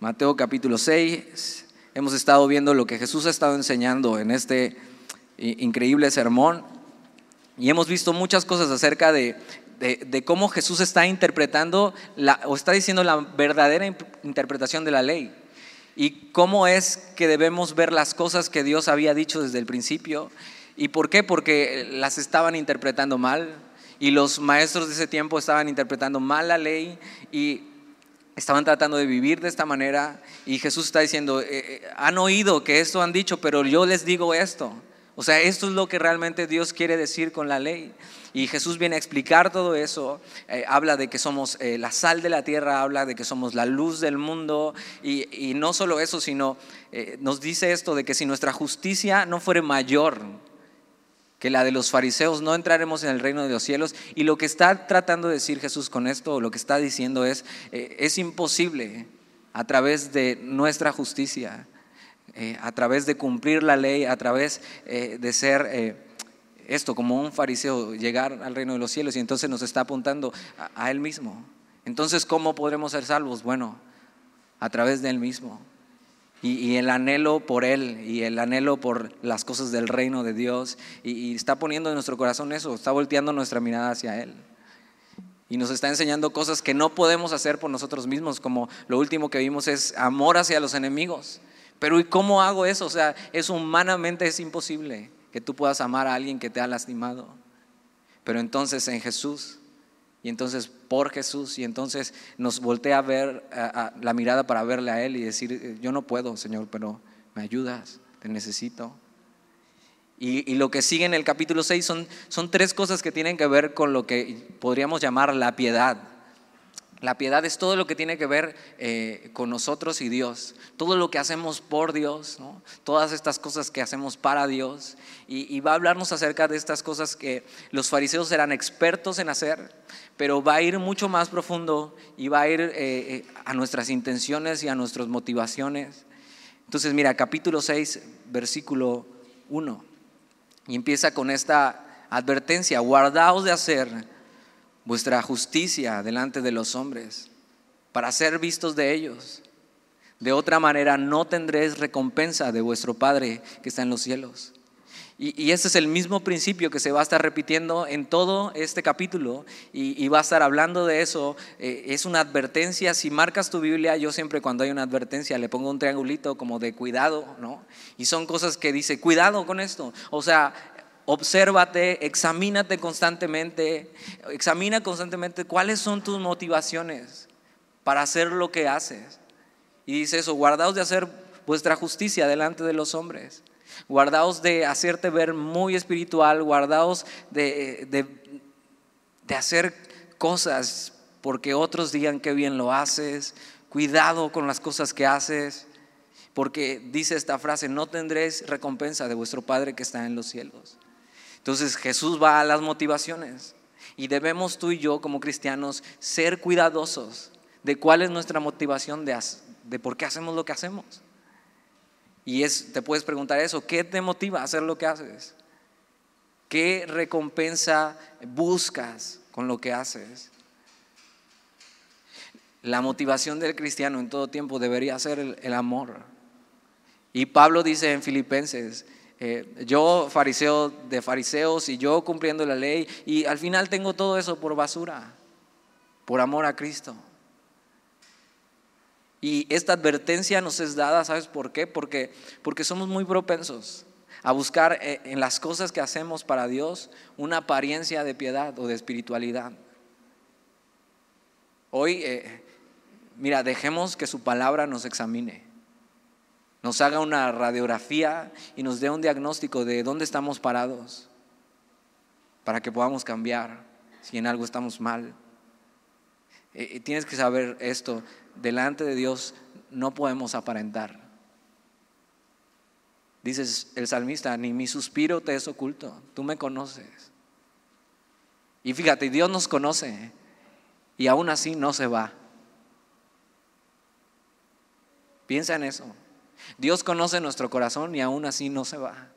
Mateo capítulo 6. Hemos estado viendo lo que Jesús ha estado enseñando en este increíble sermón y hemos visto muchas cosas acerca de, de, cómo Jesús está interpretando o está diciendo la verdadera interpretación de la ley y cómo es que debemos ver las cosas que Dios había dicho desde el principio. ¿Y por qué? Porque las estaban interpretando mal y los maestros de ese tiempo estaban interpretando mal la ley y estaban tratando de vivir de esta manera y Jesús está diciendo, eh, eh, han oído que esto han dicho, pero yo les digo esto. O sea, esto es lo que realmente Dios quiere decir con la ley. Y Jesús viene a explicar todo eso. Eh, habla de que somos la sal de la tierra, habla de que somos la luz del mundo. Y, no solo eso, sino nos dice esto de que si nuestra justicia no fuere mayor que la de los fariseos, no entraremos en el reino de los cielos. Y lo que está tratando de decir Jesús con esto, lo que está diciendo es, eh, es imposible a través de nuestra justicia, eh, a través de cumplir la ley, a través eh, de ser esto como un fariseo, llegar al reino de los cielos y entonces nos está apuntando a Él mismo. Entonces, ¿cómo podremos ser salvos? Bueno, a través de Él mismo y, el anhelo por Él y el anhelo por las cosas del reino de Dios. Y, está poniendo en nuestro corazón eso, está volteando nuestra mirada hacia Él. Y nos está enseñando cosas que no podemos hacer por nosotros mismos, como lo último que vimos es amor hacia los enemigos. Pero ¿y cómo hago eso? O sea, es humanamente es imposible que tú puedas amar a alguien que te ha lastimado. Pero entonces en Jesús y entonces por Jesús y entonces nos voltea a ver la mirada para verle a Él y decir, eh, yo no puedo, Señor, pero me ayudas, te necesito. Y, lo que sigue en el capítulo 6 son, son tres cosas que tienen que ver con lo que podríamos llamar la piedad. La piedad es todo lo que tiene que ver eh, con nosotros y Dios, todo lo que hacemos por Dios, todas estas cosas que hacemos para Dios. Y, va a hablarnos acerca de estas cosas que los fariseos eran expertos en hacer, pero va a ir mucho más profundo y va a ir eh, eh, a nuestras intenciones y a nuestras motivaciones. Entonces, mira, capítulo 6, versículo 1, y empieza con esta advertencia, guardaos de hacer vuestra justicia delante de los hombres, para ser vistos de ellos. De otra manera no tendréis recompensa de vuestro Padre que está en los cielos. Y, ese es el mismo principio que se va a estar repitiendo en todo este capítulo y, va a estar hablando de eso. Eh, es una advertencia. Si marcas tu Biblia, yo siempre cuando hay una advertencia le pongo un triangulito como de cuidado, ¿no? Y son cosas que dice, cuidado con esto. O sea, obsérvate, examínate constantemente, examina constantemente cuáles son tus motivaciones para hacer lo que haces. Y dice eso, guardaos de hacer vuestra justicia delante de los hombres, guardaos de hacerte ver muy espiritual, guardaos de, de, de hacer cosas porque otros digan que bien lo haces, cuidado con las cosas que haces. Porque dice esta frase, no tendréis recompensa de vuestro Padre que está en los cielos. Entonces Jesús va a las motivaciones y debemos tú y yo como cristianos ser cuidadosos de cuál es nuestra motivación de, de por qué hacemos lo que hacemos. Y es, te puedes preguntar eso, ¿qué te motiva a hacer lo que haces? ¿Qué recompensa buscas con lo que haces? La motivación del cristiano en todo tiempo debería ser el amor. Y Pablo dice en Filipenses, eh, yo fariseo de fariseos y yo cumpliendo la ley y al final tengo todo eso por basura, por amor a Cristo. Y esta advertencia nos es dada, ¿sabes por qué? Porque, porque somos muy propensos a buscar eh, en las cosas que hacemos para Dios una apariencia de piedad o de espiritualidad. Hoy, eh, mira, dejemos que su palabra nos examine nos haga una radiografía y nos dé un diagnóstico de dónde estamos parados para que podamos cambiar si en algo estamos mal. Eh, tienes que saber esto, delante de Dios no podemos aparentar. Dices el salmista, ni mi suspiro te es oculto, tú me conoces. Y fíjate, Dios nos conoce y aún así no se va. Piensa en eso. Dios conoce nuestro corazón y aún así no se va.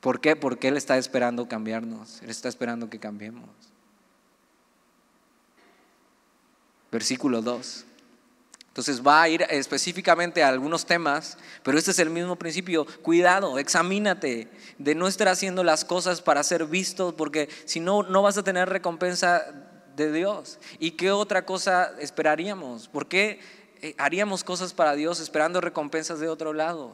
¿Por qué? Porque Él está esperando cambiarnos. Él está esperando que cambiemos. Versículo 2. Entonces va a ir específicamente a algunos temas, pero este es el mismo principio. Cuidado, examínate de no estar haciendo las cosas para ser vistos, porque si no, no vas a tener recompensa de Dios. ¿Y qué otra cosa esperaríamos? ¿Por qué eh, haríamos cosas para Dios esperando recompensas de otro lado?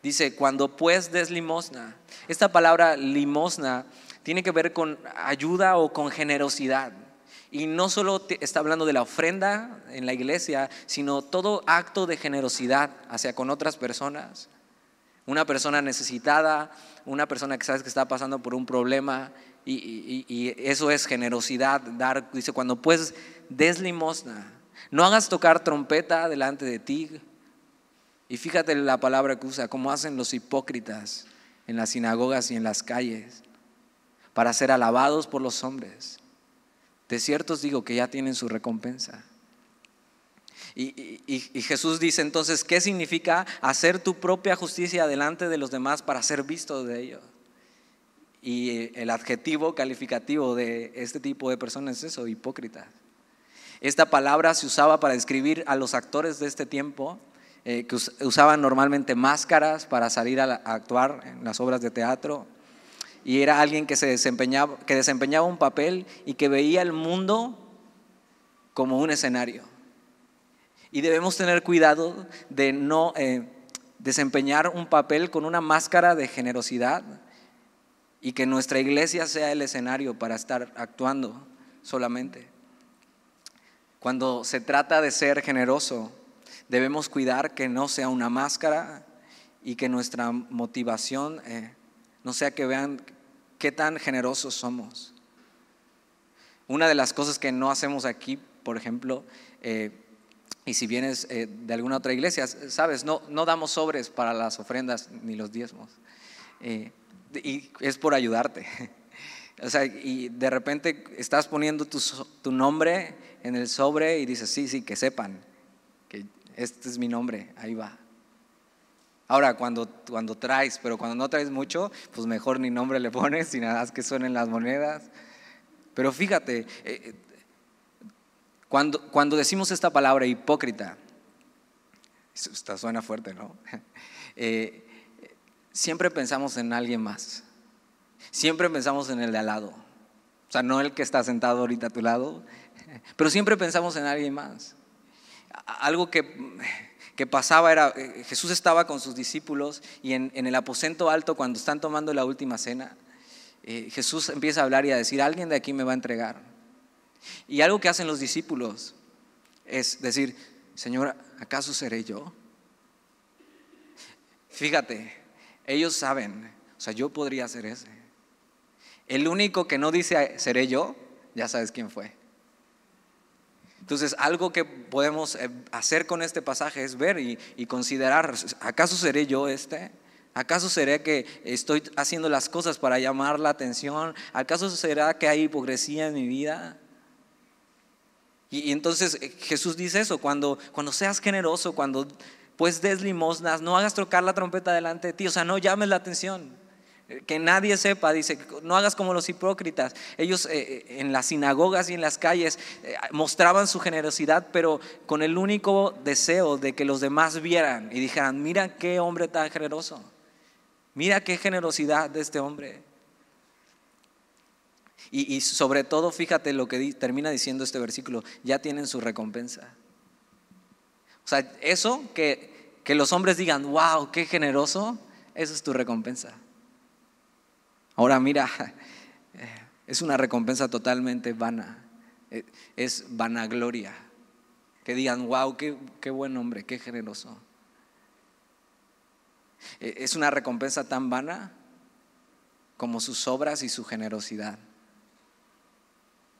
Dice, cuando pues des limosna. Esta palabra limosna tiene que ver con ayuda o con generosidad. Y no solo está hablando de la ofrenda en la iglesia, sino todo acto de generosidad hacia con otras personas. Una persona necesitada, una persona que sabes que está pasando por un problema, y, eso es generosidad, dar, dice, cuando pues des limosna, no hagas tocar trompeta delante de ti. Y fíjate la palabra que usa, como hacen los hipócritas en las sinagogas y en las calles, para ser alabados por los hombres. De cierto os digo que ya tienen su recompensa. Y, Jesús dice entonces, ¿qué significa hacer tu propia justicia delante de los demás para ser visto de ellos? Y el adjetivo calificativo de este tipo de personas es eso, hipócrita. Esta palabra se usaba para describir a los actores de este tiempo, eh, que usaban normalmente máscaras para salir a actuar en las obras de teatro y era alguien que, se desempeñaba, que desempeñaba un papel y que veía el mundo como un escenario. Y debemos tener cuidado de no eh, desempeñar un papel con una máscara de generosidad y que nuestra iglesia sea el escenario para estar actuando solamente. Cuando se trata de ser generoso, debemos cuidar que no sea una máscara y que nuestra motivación eh, no sea que vean qué tan generosos somos. Una de las cosas que no hacemos aquí, por ejemplo, eh, y si vienes eh, de alguna otra iglesia, sabes, no, no damos sobres para las ofrendas ni los diezmos. Eh, y es por ayudarte. O sea, y de repente estás poniendo tu, tu, nombre en el sobre y dices, sí, sí, que sepan que este es mi nombre, ahí va. Ahora, cuando, cuando traes, pero cuando no traes mucho, pues mejor ni nombre le pones y nada más que suenen las monedas. Pero fíjate, eh, eh, cuando, cuando decimos esta palabra hipócrita, esta suena fuerte, ¿no? Eh, siempre pensamos en alguien más. Siempre pensamos en el de al lado. O sea, no el que está sentado ahorita a tu lado, pero siempre pensamos en alguien más. Algo que que pasaba era, eh, Jesús estaba con sus discípulos y en, el aposento alto cuando están tomando la última cena, eh, Jesús empieza a hablar y a decir, alguien de aquí me va a entregar. Y algo que hacen los discípulos es decir, Señor, ¿acaso seré yo? Fíjate, ellos saben, o sea, yo podría ser ese. El único que no dice seré yo, ya sabes quién fue. Entonces, algo que podemos eh, hacer con este pasaje es ver y, considerar, ¿acaso seré yo este? ¿Acaso seré que estoy haciendo las cosas para llamar la atención? ¿Acaso será que hay hipocresía en mi vida? Y, entonces eh, Jesús dice eso, cuando, cuando seas generoso, cuando pues des limosnas, no hagas trocar la trompeta delante de ti, o sea, no llames la atención que nadie sepa, dice, no hagas como los hipócritas. Ellos eh, eh, en las sinagogas y en las calles eh, mostraban su generosidad, pero con el único deseo de que los demás vieran y dijeran, mira qué hombre tan generoso, mira qué generosidad de este hombre. Y, sobre todo, fíjate lo que termina diciendo este versículo, ya tienen su recompensa. O sea, eso que, que los hombres digan, wow, qué generoso, eso es tu recompensa. Ahora mira, es una recompensa totalmente vana, eh, es vanagloria. Que digan, wow, qué, qué buen hombre, qué generoso. Eh, es una recompensa tan vana como sus obras y su generosidad.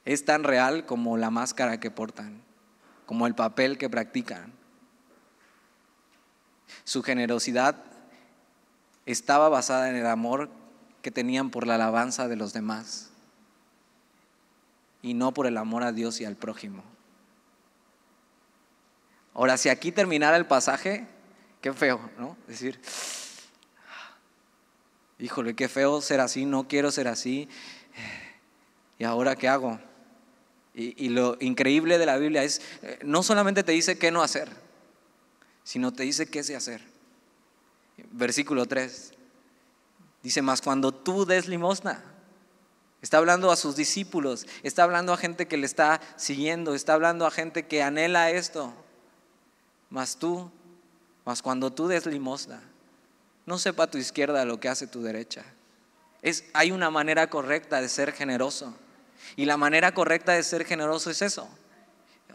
Es tan real como la máscara que portan, como el papel que practican. Su generosidad estaba basada en el amor que tenían por la alabanza de los demás y no por el amor a Dios y al prójimo. Ahora, si aquí terminara el pasaje, qué feo, ¿no? Decir, híjole, qué feo ser así, no quiero ser así. ¿Y ahora qué hago? Y, lo increíble de la Biblia es, eh, no solamente te dice qué no hacer, sino te dice qué sí hacer. Versículo 3. Dice, más cuando tú des limosna, está hablando a sus discípulos, está hablando a gente que le está siguiendo, está hablando a gente que anhela esto. Mas tú, más cuando tú des limosna, no sepa tu izquierda lo que hace tu derecha. Es, hay una manera correcta de ser generoso. Y la manera correcta de ser generoso es eso.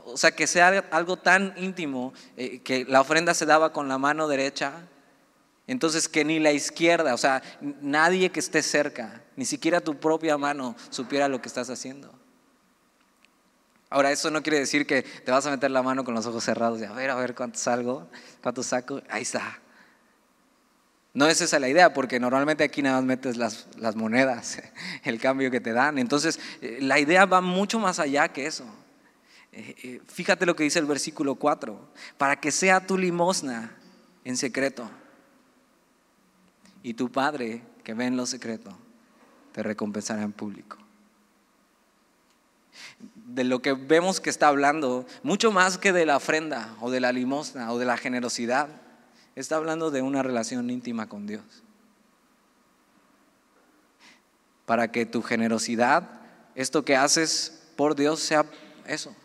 O sea, que sea algo tan íntimo eh, que la ofrenda se daba con la mano derecha. Entonces que ni la izquierda, o sea, nadie que esté cerca, ni siquiera tu propia mano supiera lo que estás haciendo. Ahora, eso no quiere decir que te vas a meter la mano con los ojos cerrados y a ver, a ver cuánto salgo, cuánto saco. Ahí está. No es esa la idea, porque normalmente aquí nada más metes las, las monedas, el cambio que te dan. Entonces, eh, la idea va mucho más allá que eso. Eh, eh, fíjate lo que dice el versículo 4, para que sea tu limosna en secreto. Y tu Padre, que ve en lo secreto, te recompensará en público. De lo que vemos que está hablando, mucho más que de la ofrenda o de la limosna o de la generosidad, Está hablando de una relación íntima con Dios. Para que tu generosidad, esto que haces por Dios, sea eso,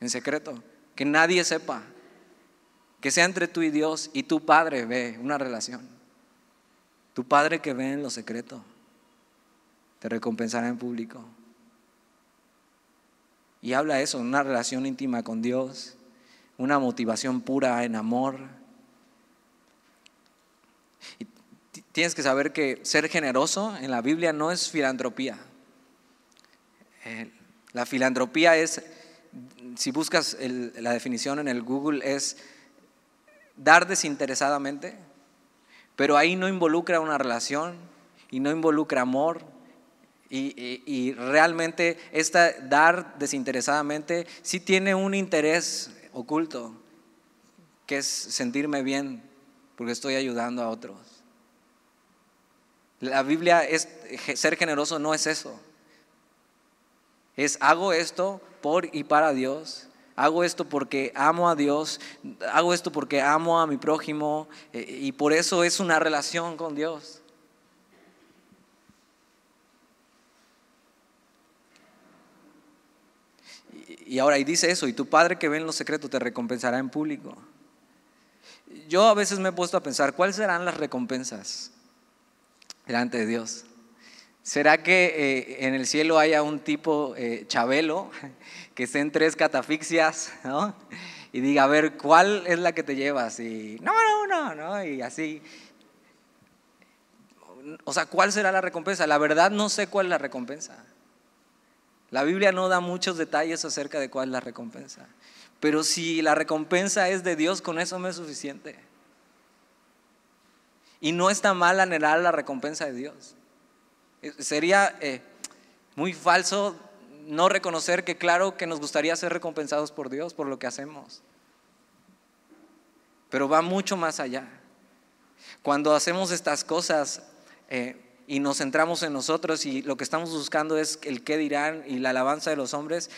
en secreto. Que nadie sepa. Que sea entre tú y Dios y tu Padre ve una relación. Tu Padre que ve en lo secreto te recompensará en público. Y habla eso, una relación íntima con Dios, una motivación pura en amor, tienes que saber que ser generoso en la Biblia no es filantropía. Eh, la filantropía es, si buscas la definición en el Google, es dar desinteresadamente, pero ahí no involucra una relación y no involucra amor. Y, y realmente esta dar desinteresadamente sí tiene un interés oculto, que es sentirme bien porque estoy ayudando a otros. La Biblia es, ser generoso no es eso. Es hago esto por y para Dios. Hago esto porque amo a Dios. Hago esto porque amo a mi prójimo. Eh, y por eso es una relación con Dios. Y ahora, y dice eso, y tu Padre que ve en lo secreto te recompensará en público. Yo a veces me he puesto a pensar, ¿cuáles serán las recompensas? delante de Dios. ¿Será que eh, en el cielo haya un tipo eh, chabelo que esté en tres catafixias ¿no? y diga, a ver, ¿cuál es la que te llevas? Y no, no, no, no, y así. O sea, ¿cuál será la recompensa? La verdad no sé cuál es la recompensa. La Biblia no da muchos detalles acerca de cuál es la recompensa. Pero si la recompensa es de Dios, con eso me es suficiente. Y no está mal anhelar la recompensa de Dios. Eh, sería eh, muy falso no reconocer que claro que nos gustaría ser recompensados por Dios por lo que hacemos. Pero va mucho más allá. Cuando hacemos estas cosas eh, y nos centramos en nosotros y lo que estamos buscando es el qué dirán y la alabanza de los hombres,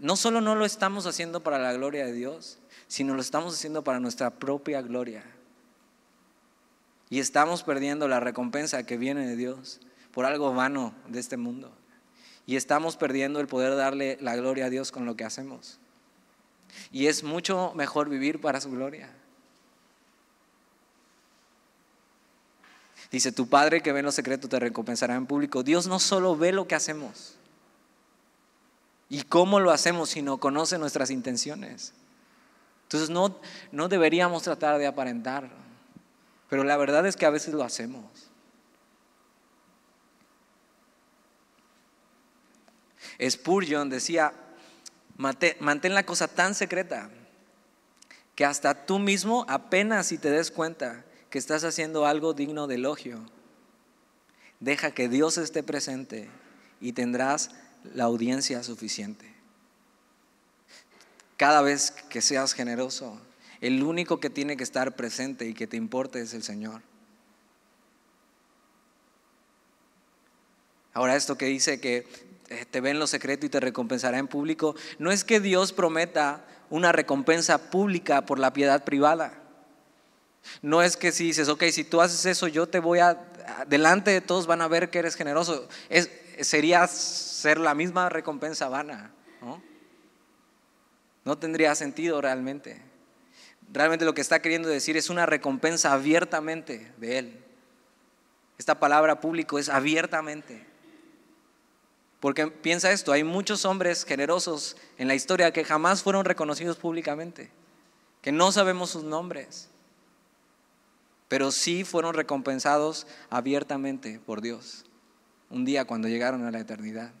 no solo no lo estamos haciendo para la gloria de Dios, sino lo estamos haciendo para nuestra propia gloria. Y estamos perdiendo la recompensa que viene de Dios por algo vano de este mundo. Y estamos perdiendo el poder darle la gloria a Dios con lo que hacemos. Y es mucho mejor vivir para su gloria. Dice, tu Padre que ve en lo secreto te recompensará en público. Dios no solo ve lo que hacemos y cómo lo hacemos, sino conoce nuestras intenciones. Entonces no, no deberíamos tratar de aparentar pero la verdad es que a veces lo hacemos. Spurgeon decía, mantén la cosa tan secreta que hasta tú mismo apenas si te des cuenta que estás haciendo algo digno de elogio. Deja que Dios esté presente y tendrás la audiencia suficiente. Cada vez que seas generoso, el único que tiene que estar presente y que te importe es el Señor. Ahora esto que dice que te ve en lo secreto y te recompensará en público. No es que Dios prometa una recompensa pública por la piedad privada. No es que si dices, ok, si tú haces eso, yo te voy a, delante de todos van a ver que eres generoso. Sería ser la misma recompensa vana. ¿no? no tendría sentido realmente. Realmente lo que está queriendo decir es una recompensa abiertamente de Él. Esta palabra público es abiertamente. Porque piensa esto, hay muchos hombres generosos en la historia que jamás fueron reconocidos públicamente, que no sabemos sus nombres, pero sí fueron recompensados abiertamente por Dios un día cuando llegaron a la eternidad.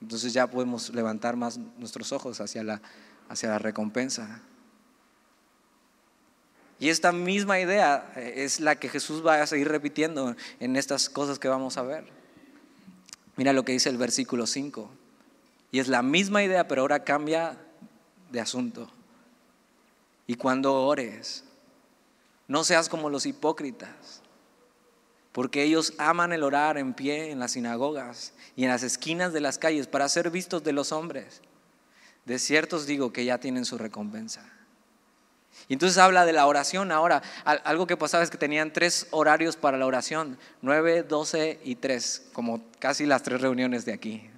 Entonces ya podemos levantar más nuestros ojos hacia la, hacia la recompensa. Y esta misma idea eh, es la que Jesús va a seguir repitiendo en estas cosas que vamos a ver. Mira lo que dice el versículo 5. Y es la misma idea, pero ahora cambia de asunto. Y cuando ores, no seas como los hipócritas, porque ellos aman el orar en pie en las sinagogas y en las esquinas de las calles para ser vistos de los hombres. De cierto os digo que ya tienen su recompensa. Y entonces habla de la oración ahora. Algo que pasaba es que tenían tres horarios para la oración, 9, 12 y 3, como casi las tres reuniones de aquí.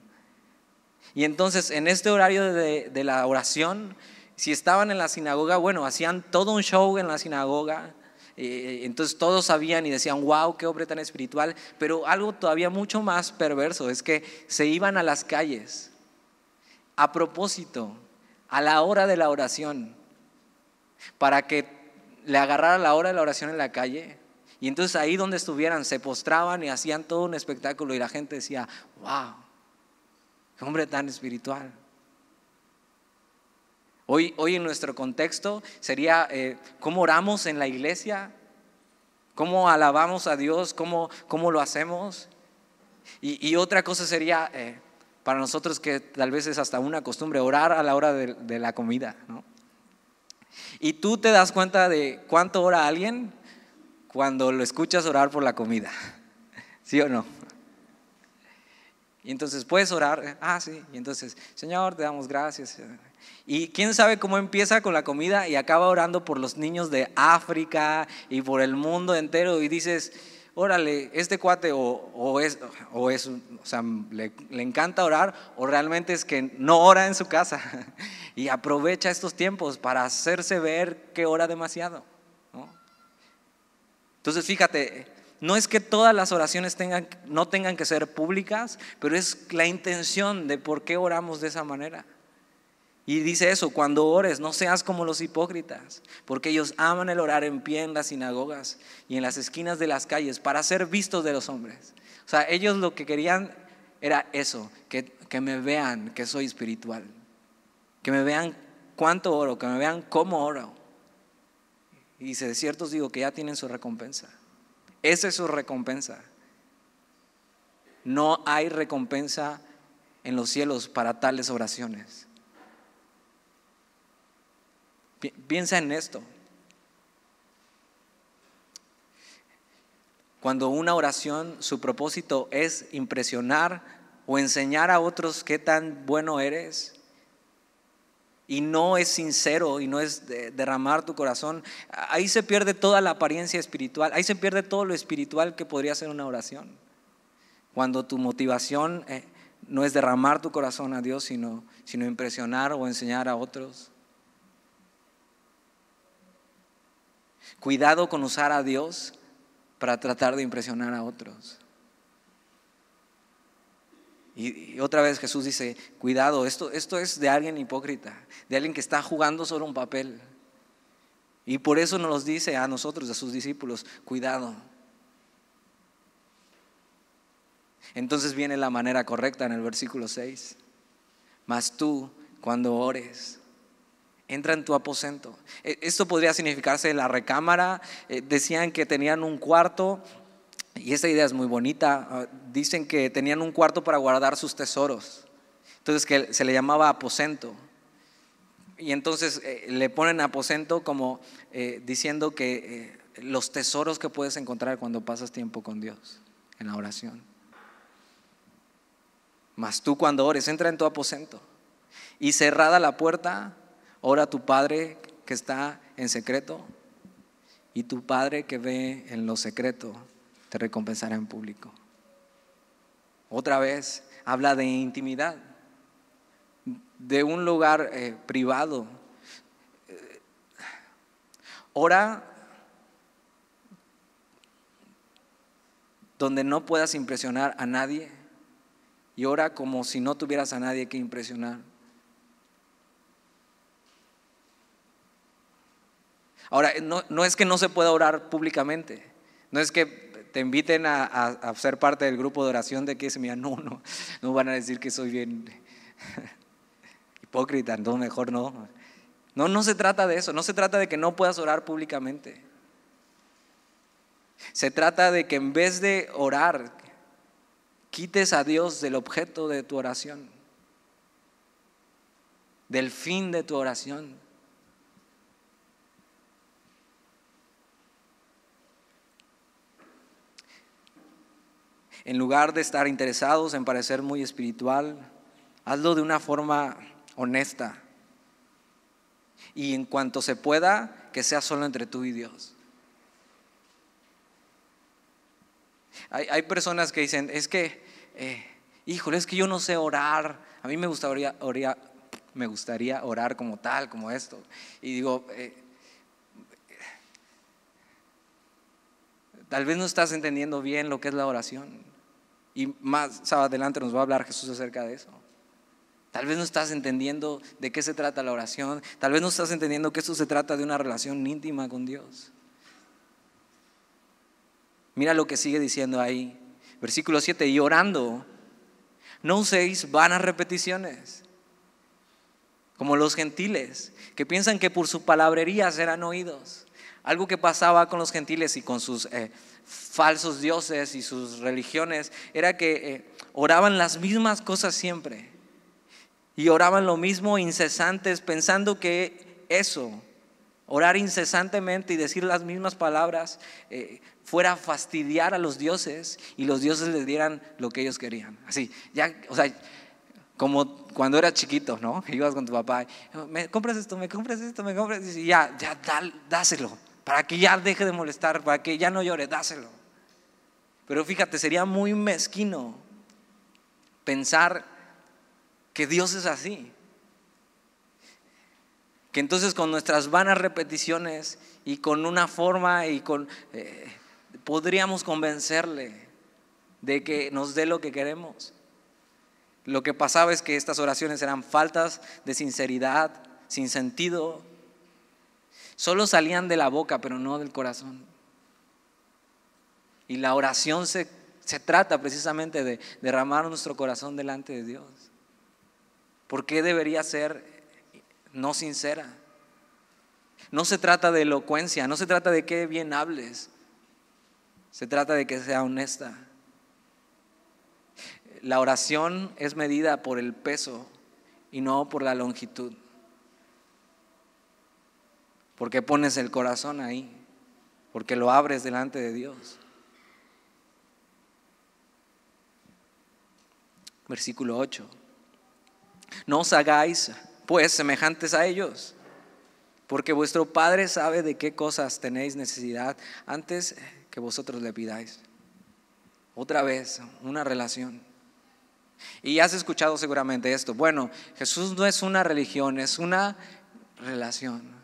Y entonces en este horario de, de la oración, si estaban en la sinagoga, bueno, hacían todo un show en la sinagoga. Eh, entonces todos sabían y decían, wow, qué hombre tan espiritual. Pero algo todavía mucho más perverso es que se iban a las calles a propósito, a la hora de la oración para que le agarrara la hora de la oración en la calle. Y entonces ahí donde estuvieran se postraban y hacían todo un espectáculo y la gente decía, wow, qué hombre tan espiritual. Hoy, hoy en nuestro contexto sería eh, cómo oramos en la iglesia, cómo alabamos a Dios, cómo, cómo lo hacemos. Y, otra cosa sería eh, para nosotros que tal vez es hasta una costumbre, orar a la hora de, de la comida. ¿no? Y tú te das cuenta de cuánto ora alguien cuando lo escuchas orar por la comida. ¿Sí o no? Y entonces puedes orar, ah, sí, y entonces, Señor, te damos gracias. Y quién sabe cómo empieza con la comida y acaba orando por los niños de África y por el mundo entero y dices, órale, este cuate o, es, o es, o sea, le, encanta orar o realmente es que no ora en su casa y aprovecha estos tiempos para hacerse ver que ora demasiado. Entonces, fíjate, no es que todas las oraciones tengan, no tengan que ser públicas, pero es la intención de por qué oramos de esa manera. Y dice eso, cuando ores, no seas como los hipócritas, porque ellos aman el orar en pie en las sinagogas y en las esquinas de las calles para ser vistos de los hombres. O sea, ellos lo que querían era eso, que, me vean que soy espiritual, que me vean cuánto oro, que me vean cómo oro. Y dice, de cierto os digo que ya tienen su recompensa. Esa es su recompensa. No hay recompensa en los cielos para tales oraciones. Piensa en esto. Cuando una oración, su propósito es impresionar o enseñar a otros qué tan bueno eres, y no es sincero y no es derramar tu corazón, ahí se pierde toda la apariencia espiritual, ahí se pierde todo lo espiritual que podría ser una oración. Cuando tu motivación eh, no es derramar tu corazón a Dios, sino, sino impresionar o enseñar a otros. Cuidado con usar a Dios para tratar de impresionar a otros. Y, otra vez Jesús dice, cuidado, esto, esto es de alguien hipócrita, de alguien que está jugando solo un papel. Y por eso nos dice a nosotros, a sus discípulos, cuidado. Entonces viene la manera correcta en el versículo 6. Mas tú, cuando ores, entra en tu aposento. E, esto podría significarse la recámara. Eh, decían que tenían un cuarto, y esta idea es muy bonita. Ah, dicen que tenían un cuarto para guardar sus tesoros. Entonces que se le llamaba aposento. Y entonces eh, le ponen aposento como eh, diciendo que los tesoros que puedes encontrar cuando pasas tiempo con Dios. en la oración. Mas tú cuando ores, entra en tu aposento y cerrada la puerta, ora tu Padre que está en secreto y tu Padre que ve en lo secreto te recompensará en público. Otra vez habla de intimidad, de un lugar eh, privado. Ora donde no puedas impresionar a nadie y ora como si no tuvieras a nadie que impresionar. Ahora, no, es que no se pueda orar públicamente, no es que te inviten a, ser parte del grupo de oración de que se mira, no, no, no van a decir que soy bien hipócrita, no, mejor no. No, no se trata de eso, no se trata de que no puedas orar públicamente. Se trata de que en vez de orar, quites a Dios del objeto de tu oración, del fin de tu oración. En lugar de estar interesados en parecer muy espiritual, hazlo de una forma honesta. Y en cuanto se pueda, que sea solo entre tú y Dios. Hay, personas que dicen, es que, eh, híjole, es que yo no sé orar. A mí me gustaría, gustaría orar como tal, como esto. Y digo, eh, tal vez no estás entendiendo bien lo que es la oración. Y más adelante nos va a hablar Jesús acerca de eso. Tal vez no estás entendiendo de qué se trata la oración. Tal vez no estás entendiendo que esto se trata de una relación íntima con Dios. Mira lo que sigue diciendo ahí. Versículo 7, y orando, no uséis vanas repeticiones, como los gentiles, que piensan que por su palabrería serán oídos. Algo que pasaba con los gentiles y con sus eh, falsos dioses y sus religiones era que eh, oraban las mismas cosas siempre y oraban lo mismo incesantes pensando que eso, orar incesantemente y decir las mismas palabras, eh, fuera a fastidiar a los dioses y los dioses les dieran lo que ellos querían. Así, ya, o sea, como cuando era chiquito, ¿no? Ibas con tu papá, me compras esto, me compras esto, me compras, y ya, ya, dáselo para que ya deje de molestar, para que ya no llore, dáselo. Pero fíjate, sería muy mezquino pensar que Dios es así. Que entonces con nuestras vanas repeticiones y con una forma y con... Eh, podríamos convencerle de que nos dé lo que queremos. Lo que pasaba es que estas oraciones eran faltas de sinceridad, sin sentido, Solo salían de la boca, pero no del corazón. Y la oración se, trata precisamente de derramar nuestro corazón delante de Dios. ¿Por qué debería ser no sincera? No se trata de elocuencia, no se trata de que bien hables, se trata de que sea honesta. La oración es medida por el peso y no por la longitud porque pones el corazón ahí, porque lo abres delante de Dios. Versículo 8. No os hagáis pues semejantes a ellos, porque vuestro Padre sabe de qué cosas tenéis necesidad antes que vosotros le pidáis. Otra vez, una relación. Y has escuchado seguramente esto. Bueno, Jesús no es una religión, es una relación.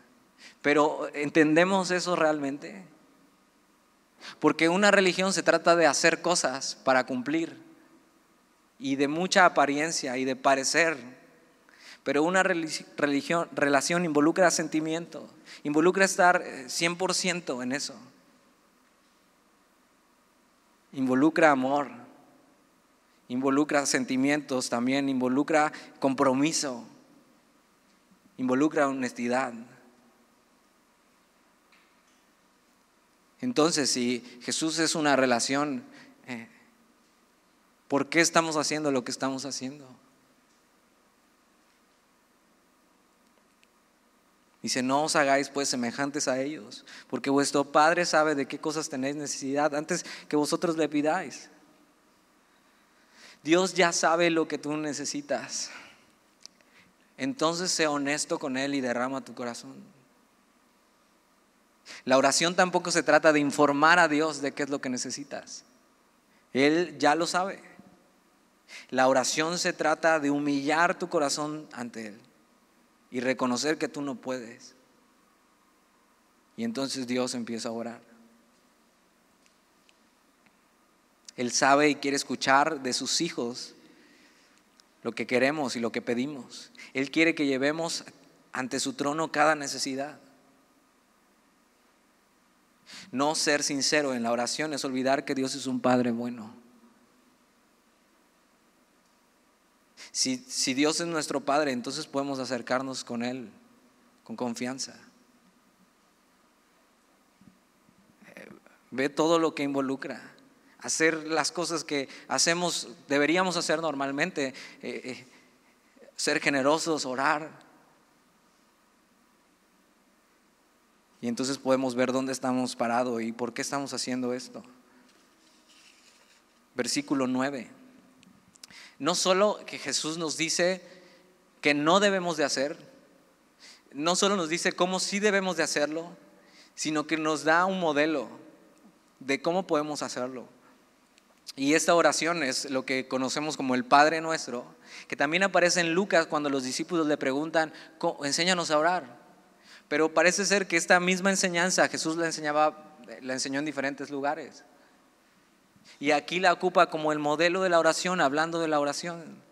Pero ¿entendemos eso realmente? Porque una religión se trata de hacer cosas para cumplir y de mucha apariencia y de parecer. Pero una religión, relación involucra sentimiento, involucra estar 100% eh, en eso. Involucra amor, involucra sentimientos también, involucra compromiso, involucra honestidad. Entonces, si Jesús es una relación, eh, ¿por qué estamos haciendo lo que estamos haciendo? Dice, no os hagáis pues semejantes a ellos, porque vuestro Padre sabe de qué cosas tenéis necesidad antes que vosotros le pidáis. Dios ya sabe lo que tú necesitas. Entonces sé honesto con Él y derrama tu corazón. La oración tampoco se trata de informar a Dios de qué es lo que necesitas. Él ya lo sabe. La oración se trata de humillar tu corazón ante Él y reconocer que tú no puedes. Y entonces Dios empieza a orar. Él sabe y quiere escuchar de sus hijos lo que queremos y lo que pedimos. Él quiere que llevemos ante su trono cada necesidad. No ser sincero en la oración es olvidar que Dios es un Padre bueno. Si, si, Dios es nuestro Padre, entonces podemos acercarnos con Él con confianza. Ve todo lo que involucra hacer las cosas que hacemos, deberíamos hacer normalmente, eh, eh, ser generosos, orar. Y entonces podemos ver dónde estamos parados y por qué estamos haciendo esto. Versículo 9. No solo que Jesús nos dice que no debemos de hacer, no solo nos dice cómo sí debemos de hacerlo, sino que nos da un modelo de cómo podemos hacerlo. Y esta oración es lo que conocemos como el Padre Nuestro, que también aparece en Lucas cuando los discípulos le preguntan, enséñanos a orar. Pero parece ser que esta misma enseñanza Jesús la enseñaba, la enseñó en diferentes lugares. Y aquí la ocupa como el modelo de la oración, hablando de la oración.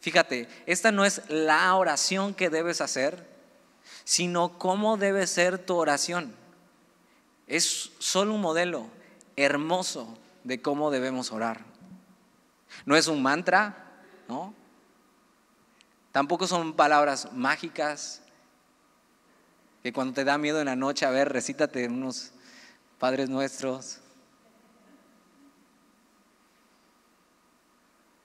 Fíjate, esta no es la oración que debes hacer, sino cómo debe ser tu oración. Es solo un modelo hermoso de cómo debemos orar. No es un mantra, ¿no? Tampoco son palabras mágicas que cuando te da miedo en la noche, a ver, recítate unos Padres Nuestros.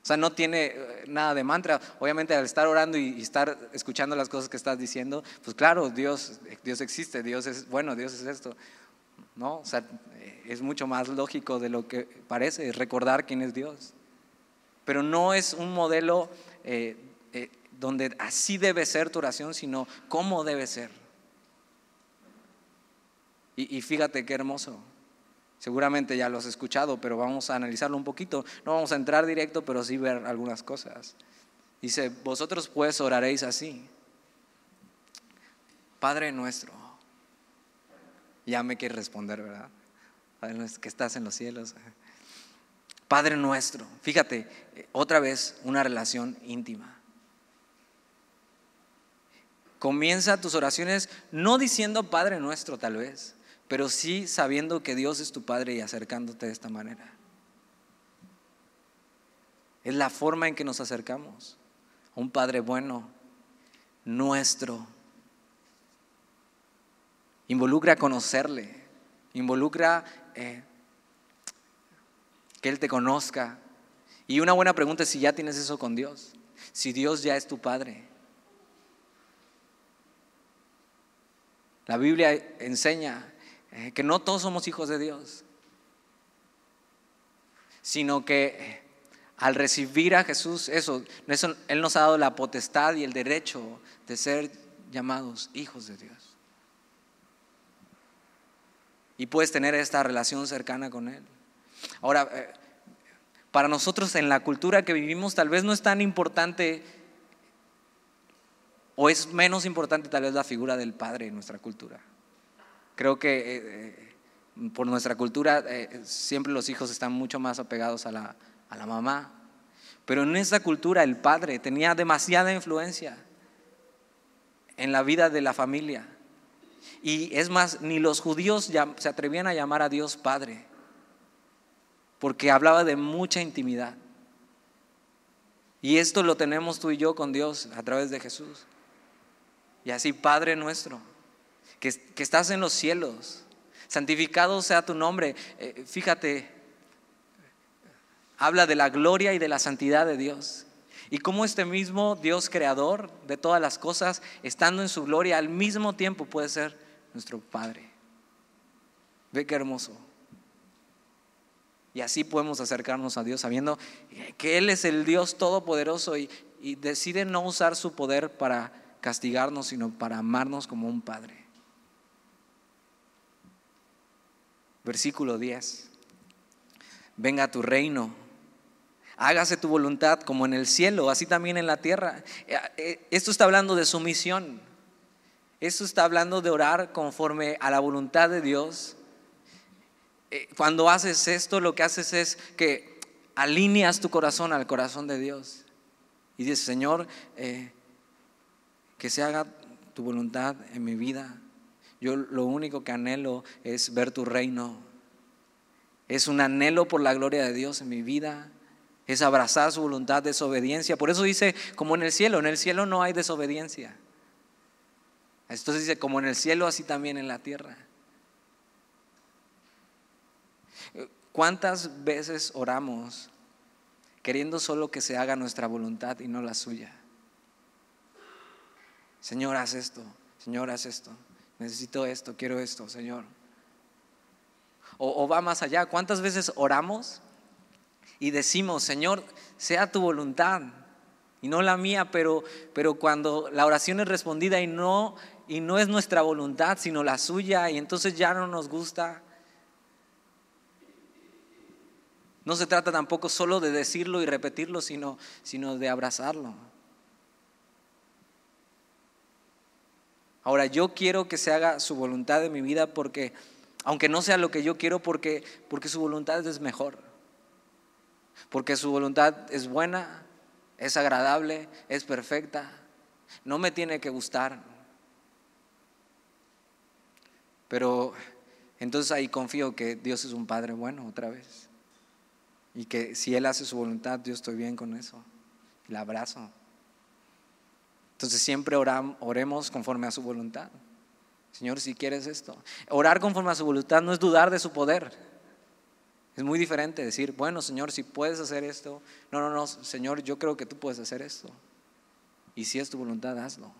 O sea, no tiene eh, nada de mantra. Obviamente al estar orando y, estar escuchando las cosas que estás diciendo, pues claro, Dios, Dios existe, Dios es bueno, Dios es esto. ¿no? O sea, es mucho más lógico de lo que parece, recordar quién es Dios. Pero no es un modelo eh, eh, donde así debe ser tu oración, sino cómo debe ser. Y, y fíjate qué hermoso. Seguramente ya lo has escuchado, pero vamos a analizarlo un poquito. No vamos a entrar directo, pero sí ver algunas cosas. Dice, vosotros pues oraréis así. Padre nuestro ya me quiere responder, ¿verdad? Padre que estás en los cielos. Padre nuestro, fíjate, otra vez una relación íntima. Comienza tus oraciones no diciendo Padre nuestro tal vez, pero sí sabiendo que Dios es tu Padre y acercándote de esta manera. Es la forma en que nos acercamos a un Padre bueno, nuestro Involucra conocerle, involucra eh, que Él te conozca. Y una buena pregunta es si ya tienes eso con Dios, si Dios ya es tu Padre. La Biblia enseña eh, que no todos somos hijos de Dios, sino que eh, al recibir a Jesús, eso, Él nos ha dado la potestad y el derecho de ser llamados hijos de Dios y puedes tener esta relación cercana con Él. Ahora, eh, para nosotros en la cultura que vivimos tal vez no es tan importante o es menos importante tal vez la figura del padre en nuestra cultura. Creo que eh, eh, por nuestra cultura siempre los hijos están mucho más apegados a la, a la mamá, pero en esa cultura el padre tenía demasiada influencia en la vida de la familia. Y es más, ni los judíos se atrevían a llamar a Dios Padre, porque hablaba de mucha intimidad. Y esto lo tenemos tú y yo con Dios a través de Jesús. Y así, Padre nuestro, que, estás en los cielos, santificado sea tu nombre. Eh, fíjate, habla de la gloria y de la santidad de Dios. Y cómo este mismo Dios creador de todas las cosas, estando en su gloria, al mismo tiempo puede ser nuestro Padre. Ve qué hermoso. Y así podemos acercarnos a Dios sabiendo que Él es el Dios todopoderoso y, y decide no usar su poder para castigarnos, sino para amarnos como un Padre. Versículo 10. Venga tu reino, hágase tu voluntad como en el cielo, así también en la tierra. Eh, eh, esto está hablando de sumisión. Esto está hablando de orar conforme a la voluntad de Dios. Eh, cuando haces esto, lo que haces es que alineas tu corazón al corazón de Dios. Y dices, Señor, que se haga tu voluntad en mi vida. Yo lo único que anhelo es ver tu reino. Es un anhelo por la gloria de Dios en mi vida. Es abrazar su voluntad, desobediencia. Por eso dice, como en el cielo, en el cielo no hay desobediencia. Entonces dice, como en el cielo, así también en la tierra. ¿Cuántas veces oramos queriendo solo que se haga nuestra voluntad y no la suya? Señor, haz esto, Señor, haz esto, necesito esto, quiero esto, Señor. O, va más allá, ¿cuántas veces oramos y decimos, Señor, sea tu voluntad y no la mía, pero, pero cuando la oración es respondida y no, y no es nuestra voluntad, sino la suya, y entonces ya no nos gusta. No se trata tampoco solo de decirlo y repetirlo, sino, sino de abrazarlo. Ahora, yo quiero que se haga su voluntad en mi vida porque, aunque no sea lo que yo quiero, porque, porque su voluntad es mejor. Porque su voluntad es buena, es agradable, es perfecta. No me tiene que gustar. Pero entonces ahí confío que Dios es un Padre bueno otra vez. Y que si Él hace su voluntad, yo estoy bien con eso. La abrazo. Entonces siempre oremos conforme a su voluntad. Señor, si quieres esto. Orar conforme a su voluntad no es dudar de su poder. Es muy diferente decir, bueno, Señor, si puedes hacer esto. No, no, no, Señor, yo creo que tú puedes hacer esto. Y si es tu voluntad, hazlo.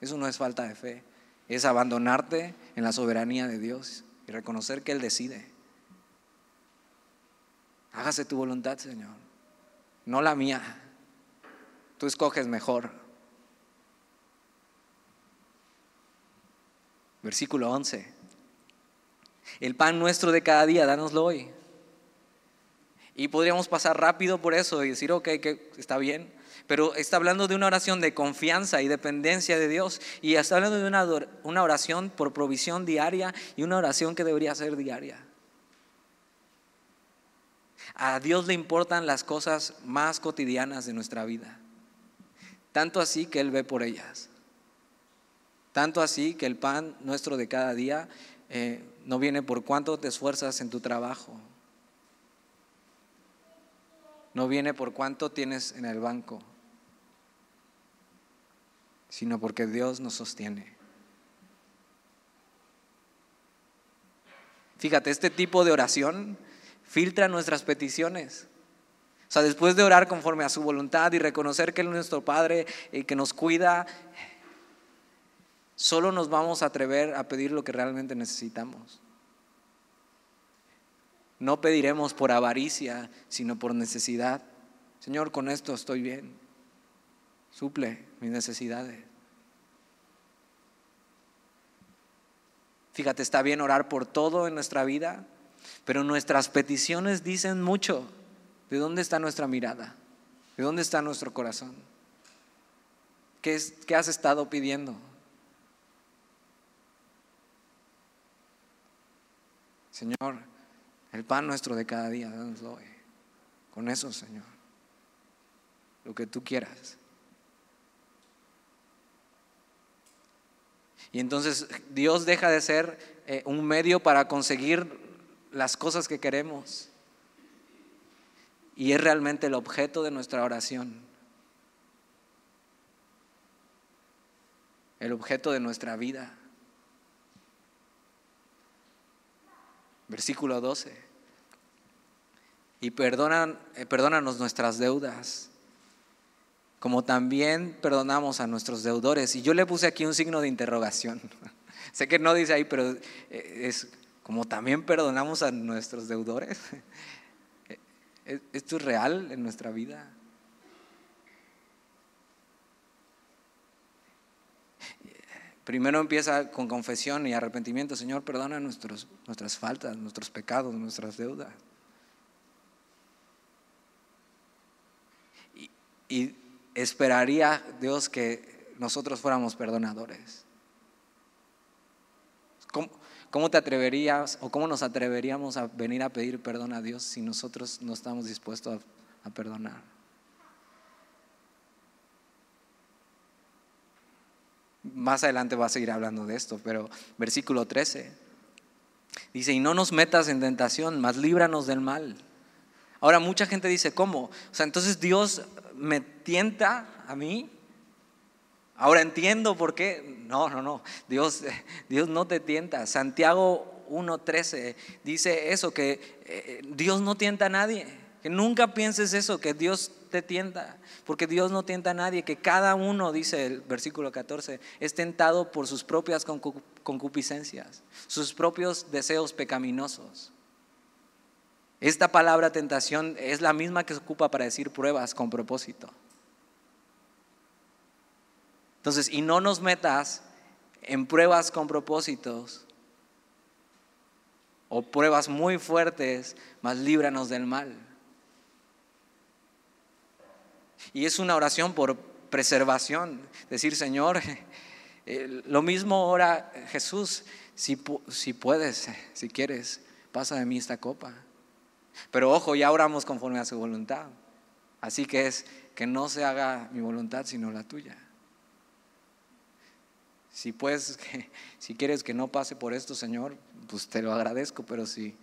Eso no es falta de fe. Es abandonarte en la soberanía de Dios y reconocer que Él decide. Hágase tu voluntad, Señor. No la mía. Tú escoges mejor. Versículo 11. El pan nuestro de cada día, dánoslo hoy. Y podríamos pasar rápido por eso y decir, ok, que está bien. Pero está hablando de una oración de confianza y dependencia de Dios. Y está hablando de una, una oración por provisión diaria y una oración que debería ser diaria. A Dios le importan las cosas más cotidianas de nuestra vida. Tanto así que Él ve por ellas. Tanto así que el pan nuestro de cada día eh, no viene por cuánto te esfuerzas en tu trabajo. No viene por cuánto tienes en el banco, sino porque Dios nos sostiene. Fíjate, este tipo de oración filtra nuestras peticiones. O sea, después de orar conforme a su voluntad y reconocer que Él es nuestro Padre y que nos cuida, solo nos vamos a atrever a pedir lo que realmente necesitamos. No pediremos por avaricia, sino por necesidad. Señor, con esto estoy bien. Suple mis necesidades. Fíjate, está bien orar por todo en nuestra vida, pero nuestras peticiones dicen mucho. ¿De dónde está nuestra mirada? ¿De dónde está nuestro corazón? ¿Qué, qué has estado pidiendo? Señor, el pan nuestro de cada día, danoslo hoy. Con eso, Señor. Lo que tú quieras. Y entonces Dios deja de ser eh, un medio para conseguir las cosas que queremos. Y es realmente el objeto de nuestra oración. El objeto de nuestra vida. Versículo 12. Y perdonan, eh, perdónanos nuestras deudas, como también perdonamos a nuestros deudores. Y yo le puse aquí un signo de interrogación. sé que no dice ahí, pero eh, es como también perdonamos a nuestros deudores. ¿Esto es real en nuestra vida? Primero empieza con confesión y arrepentimiento. Señor, perdona nuestros, nuestras faltas, nuestros pecados, nuestras deudas. Y, esperaría Dios que nosotros fuéramos perdonadores. ¿Cómo, ¿Cómo, te atreverías o cómo nos atreveríamos a venir a pedir perdón a Dios si nosotros no estamos dispuestos a perdonar? Más adelante va a seguir hablando de esto, pero versículo 13 dice, y no nos metas en tentación, mas líbranos del mal. Ahora mucha gente dice, ¿cómo? O sea, entonces Dios me tienta a mí. Ahora entiendo por qué. No, no, no. Dios, Dios no te tienta. Santiago 1.13 dice eso, que eh, Dios no tienta a nadie. Que nunca pienses eso, que Dios te tienta, porque Dios no tienta a nadie, que cada uno, dice el versículo 14, es tentado por sus propias concupiscencias, sus propios deseos pecaminosos. Esta palabra tentación es la misma que se ocupa para decir pruebas con propósito. Entonces, y no nos metas en pruebas con propósitos o pruebas muy fuertes, mas líbranos del mal. Y es una oración por preservación. Decir, Señor, eh, lo mismo ora Jesús, si, si puedes, si quieres, pasa de mí esta copa. Pero ojo, ya oramos conforme a su voluntad. Así que es que no se haga mi voluntad, sino la tuya. Si puedes, si quieres que no pase por esto, Señor, pues te lo agradezco, pero si,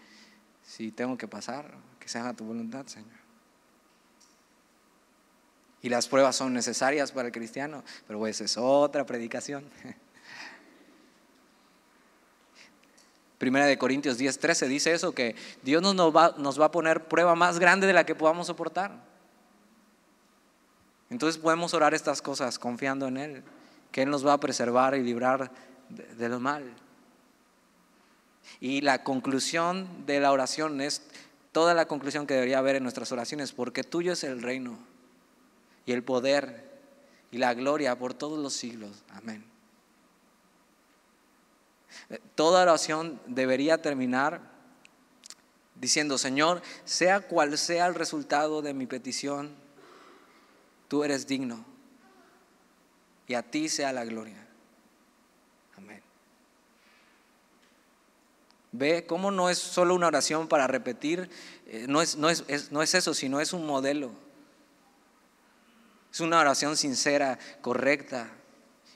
si tengo que pasar, que se haga tu voluntad, Señor. Y las pruebas son necesarias para el cristiano, pero esa es otra predicación. Primera de Corintios 10, 13 dice eso, que Dios nos va, nos va a poner prueba más grande de la que podamos soportar. Entonces podemos orar estas cosas confiando en Él, que Él nos va a preservar y librar de, de lo mal. Y la conclusión de la oración es toda la conclusión que debería haber en nuestras oraciones, porque tuyo es el reino y el poder y la gloria por todos los siglos. Amén. Toda oración debería terminar diciendo, Señor, sea cual sea el resultado de mi petición, tú eres digno y a ti sea la gloria. Amén. Ve cómo no es solo una oración para repetir, eh, no, es, no, es, no es eso, sino es un modelo. Es una oración sincera, correcta,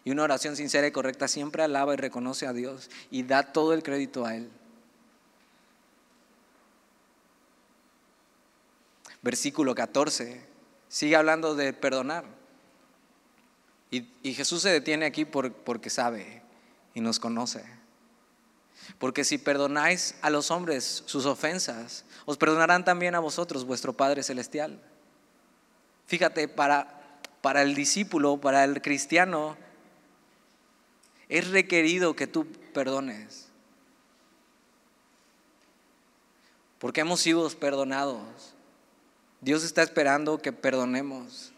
y una oración sincera y correcta siempre alaba y reconoce a Dios y da todo el crédito a Él. Versículo 14, sigue hablando de perdonar. Y, Jesús se detiene aquí porque sabe y nos conoce. Porque si perdonáis a los hombres sus ofensas, os perdonarán también a vosotros vuestro Padre Celestial. Fíjate, para, para el discípulo, para el cristiano, es requerido que tú perdones. Porque hemos sido perdonados. Dios está esperando que perdonemos.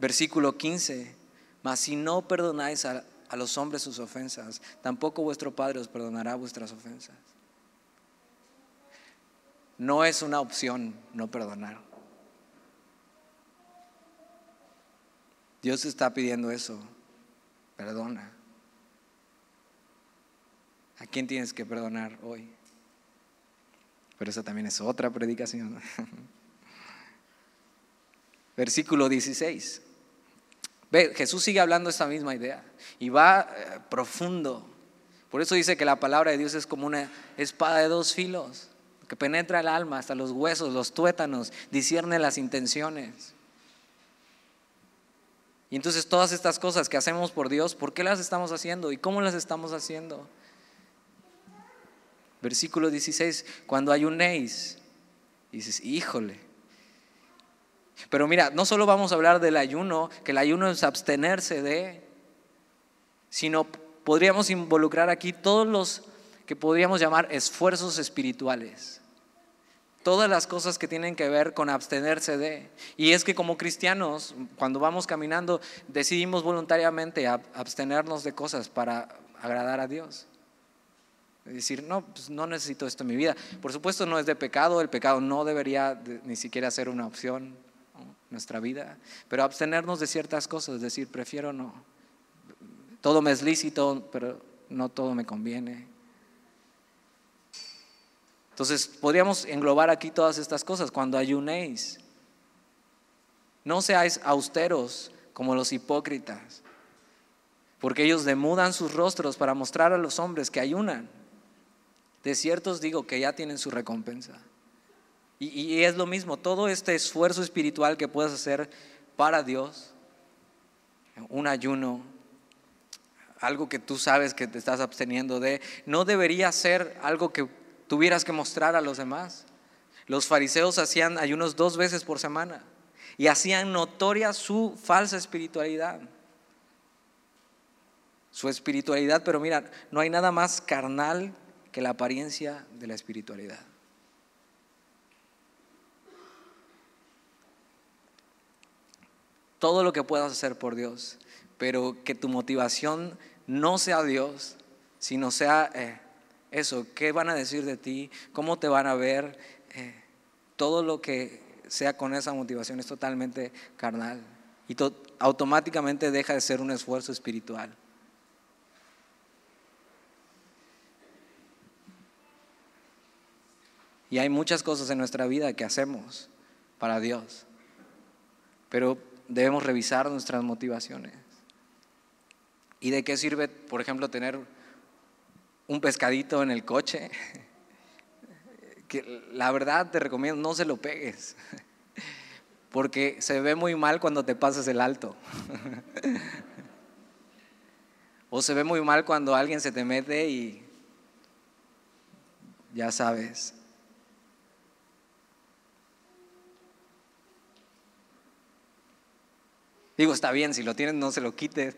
Versículo 15. Mas si no perdonáis a, a los hombres sus ofensas, tampoco vuestro Padre os perdonará vuestras ofensas. No es una opción no perdonar. Dios está pidiendo eso. Perdona. ¿A quién tienes que perdonar hoy? Pero esa también es otra predicación. Versículo 16. Ve, Jesús sigue hablando esta misma idea y va eh, profundo. Por eso dice que la palabra de Dios es como una espada de dos filos, que penetra el alma hasta los huesos, los tuétanos, discierne las intenciones. Y entonces todas estas cosas que hacemos por Dios, ¿por qué las estamos haciendo y cómo las estamos haciendo? Versículo 16, cuando ayunéis, dices, híjole. Pero mira, no solo vamos a hablar del ayuno, que el ayuno es abstenerse de, sino podríamos involucrar aquí todos los que podríamos llamar esfuerzos espirituales. Todas las cosas que tienen que ver con abstenerse de. Y es que como cristianos, cuando vamos caminando, decidimos voluntariamente abstenernos de cosas para agradar a Dios. Decir, no, pues no necesito esto en mi vida. Por supuesto no es de pecado, el pecado no debería ni siquiera ser una opción en nuestra vida, pero abstenernos de ciertas cosas, es decir, prefiero no. Todo me es lícito, pero no todo me conviene. Entonces, podríamos englobar aquí todas estas cosas. Cuando ayunéis, no seáis austeros como los hipócritas, porque ellos demudan sus rostros para mostrar a los hombres que ayunan. De cierto os digo que ya tienen su recompensa. Y, y, es lo mismo, todo este esfuerzo espiritual que puedes hacer para Dios, un ayuno, algo que tú sabes que te estás absteniendo de, no debería ser algo que tuvieras que mostrar a los demás. Los fariseos hacían ayunos dos veces por semana y hacían notoria su falsa espiritualidad. Su espiritualidad, pero mira, no hay nada más carnal que la apariencia de la espiritualidad. Todo lo que puedas hacer por Dios, pero que tu motivación no sea Dios, sino sea eh, eso, qué van a decir de ti, cómo te van a ver, eh, todo lo que sea con esa motivación es totalmente carnal y automáticamente deja de ser un esfuerzo espiritual. Y hay muchas cosas en nuestra vida que hacemos para Dios, pero debemos revisar nuestras motivaciones. ¿Y de qué sirve, por ejemplo, tener un pescadito en el coche, que la verdad te recomiendo no se lo pegues, porque se ve muy mal cuando te pasas el alto. O se ve muy mal cuando alguien se te mete y ya sabes. Digo, está bien, si lo tienes no se lo quites.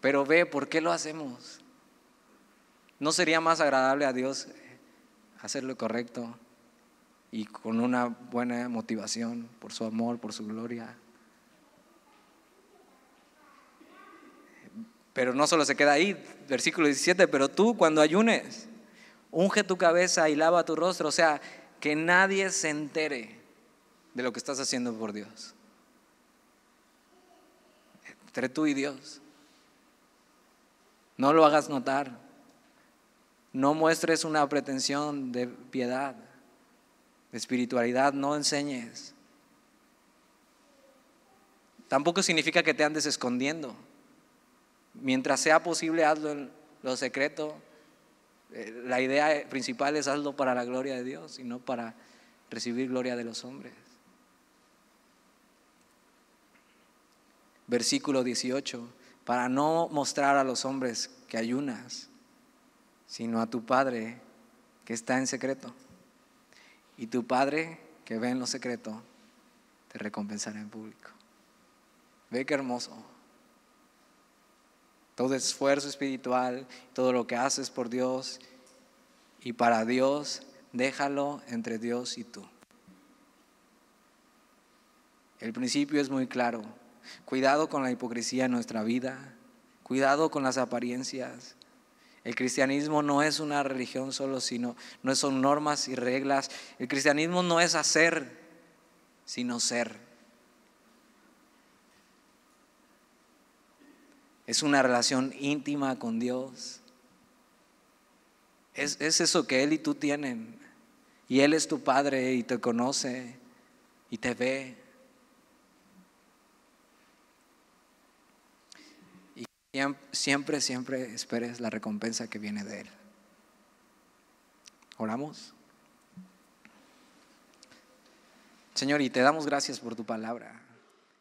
Pero ve, ¿por qué lo hacemos? ¿No sería más agradable a Dios hacer lo correcto y con una buena motivación por su amor, por su gloria? Pero no solo se queda ahí, versículo 17, pero tú cuando ayunes, unge tu cabeza y lava tu rostro, o sea, que nadie se entere de lo que estás haciendo por Dios. Entre tú y Dios. No lo hagas notar. No muestres una pretensión de piedad, de espiritualidad, no enseñes. Tampoco significa que te andes escondiendo. Mientras sea posible, hazlo en lo secreto. Eh, la idea principal es hazlo para la gloria de Dios y no para recibir gloria de los hombres. Versículo 18, para no mostrar a los hombres que ayunas sino a tu Padre que está en secreto. Y tu Padre que ve en lo secreto, te recompensará en público. Ve qué hermoso. Todo esfuerzo espiritual, todo lo que haces por Dios y para Dios, déjalo entre Dios y tú. El principio es muy claro. Cuidado con la hipocresía en nuestra vida. Cuidado con las apariencias. El cristianismo no es una religión solo, sino no son normas y reglas. El cristianismo no es hacer, sino ser. Es una relación íntima con Dios. Es, es eso que Él y tú tienen. Y Él es tu Padre y te conoce y te ve. Siempre, siempre esperes la recompensa que viene de Él. Oramos. Señor, y te damos gracias por tu palabra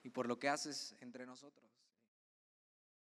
y por lo que haces entre nosotros.